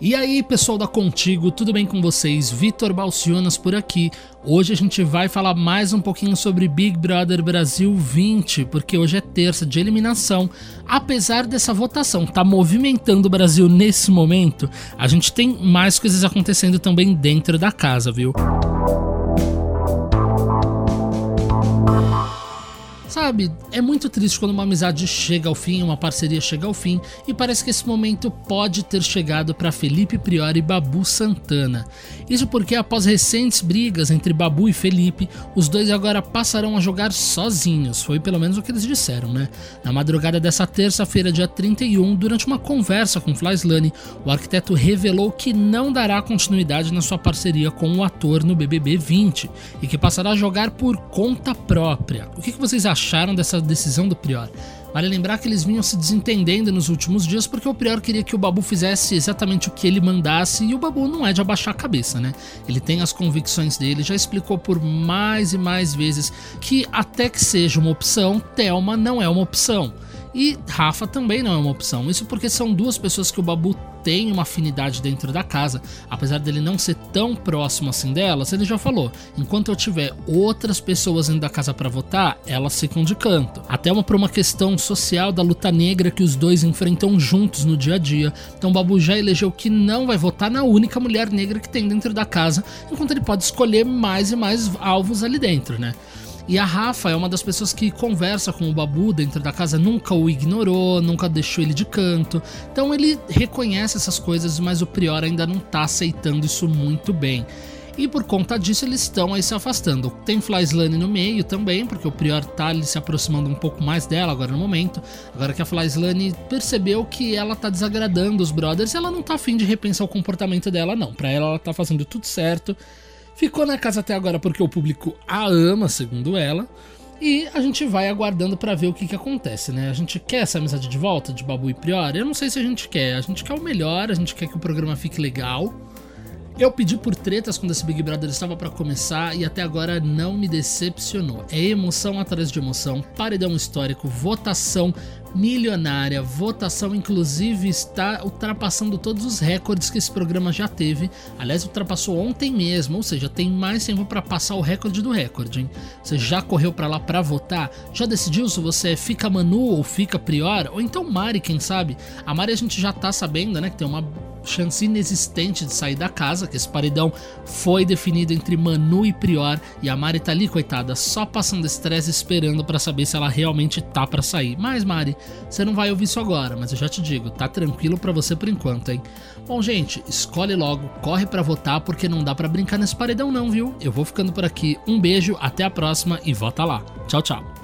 E aí, pessoal da Contigo, tudo bem com vocês? Vitor Balcionas por aqui. Hoje a gente vai falar mais um pouquinho sobre Big Brother Brasil 20, porque hoje é terça de eliminação. Apesar dessa votação tá movimentando o Brasil nesse momento, a gente tem mais coisas acontecendo também dentro da casa, viu? Sabe, é muito triste quando uma amizade chega ao fim, uma parceria chega ao fim, e parece que esse momento pode ter chegado para Felipe Priori e Babu Santana. Isso porque após recentes brigas entre Babu e Felipe, os dois agora passarão a jogar sozinhos, foi pelo menos o que eles disseram, né? Na madrugada dessa terça-feira, dia 31, durante uma conversa com Flyslane, o arquiteto revelou que não dará continuidade na sua parceria com o ator no BBB 20 e que passará a jogar por conta própria. O que vocês acham? Acharam dessa decisão do Prior. Vale lembrar que eles vinham se desentendendo nos últimos dias porque o Prior queria que o Babu fizesse exatamente o que ele mandasse e o Babu não é de abaixar a cabeça, né? Ele tem as convicções dele, já explicou por mais e mais vezes que até que seja uma opção, Thelma não é uma opção. E Rafa também não é uma opção. Isso porque são duas pessoas que o Babu tem uma afinidade dentro da casa, apesar dele não ser tão próximo assim delas, ele já falou: enquanto eu tiver outras pessoas dentro da casa para votar, elas ficam de canto. Até uma por uma questão social da luta negra que os dois enfrentam juntos no dia a dia. Então Babu já elegeu que não vai votar na única mulher negra que tem dentro da casa, enquanto ele pode escolher mais e mais alvos ali dentro, né? E a Rafa é uma das pessoas que conversa com o Babu dentro da casa, nunca o ignorou, nunca deixou ele de canto. Então ele reconhece essas coisas, mas o Prior ainda não tá aceitando isso muito bem. E por conta disso eles estão aí se afastando. Tem Flyslane no meio também, porque o Prior tá ali se aproximando um pouco mais dela agora no momento. Agora que a Flyslane percebeu que ela tá desagradando os brothers, ela não tá afim de repensar o comportamento dela, não. Pra ela, ela tá fazendo tudo certo. Ficou na casa até agora porque o público a ama, segundo ela. E a gente vai aguardando para ver o que, que acontece, né? A gente quer essa amizade de volta de Babu e Priori? Eu não sei se a gente quer. A gente quer o melhor, a gente quer que o programa fique legal. Eu pedi por tretas quando esse Big Brother estava para começar e até agora não me decepcionou. É emoção atrás de emoção, paredão histórico, votação milionária, votação inclusive está ultrapassando todos os recordes que esse programa já teve. Aliás, ultrapassou ontem mesmo, ou seja, tem mais tempo para passar o recorde do recorde, hein? Você já correu para lá para votar? Já decidiu se você fica Manu ou fica Prior? Ou então Mari, quem sabe? A Mari a gente já tá sabendo, né, que tem uma chance inexistente de sair da casa, que esse paredão foi definido entre Manu e Prior, e a Mari tá ali, coitada, só passando estresse esperando para saber se ela realmente tá para sair. Mas Mari, você não vai ouvir isso agora, mas eu já te digo, tá tranquilo para você por enquanto, hein? Bom, gente, escolhe logo, corre para votar porque não dá para brincar nesse paredão não, viu? Eu vou ficando por aqui. Um beijo, até a próxima e vota lá. Tchau, tchau.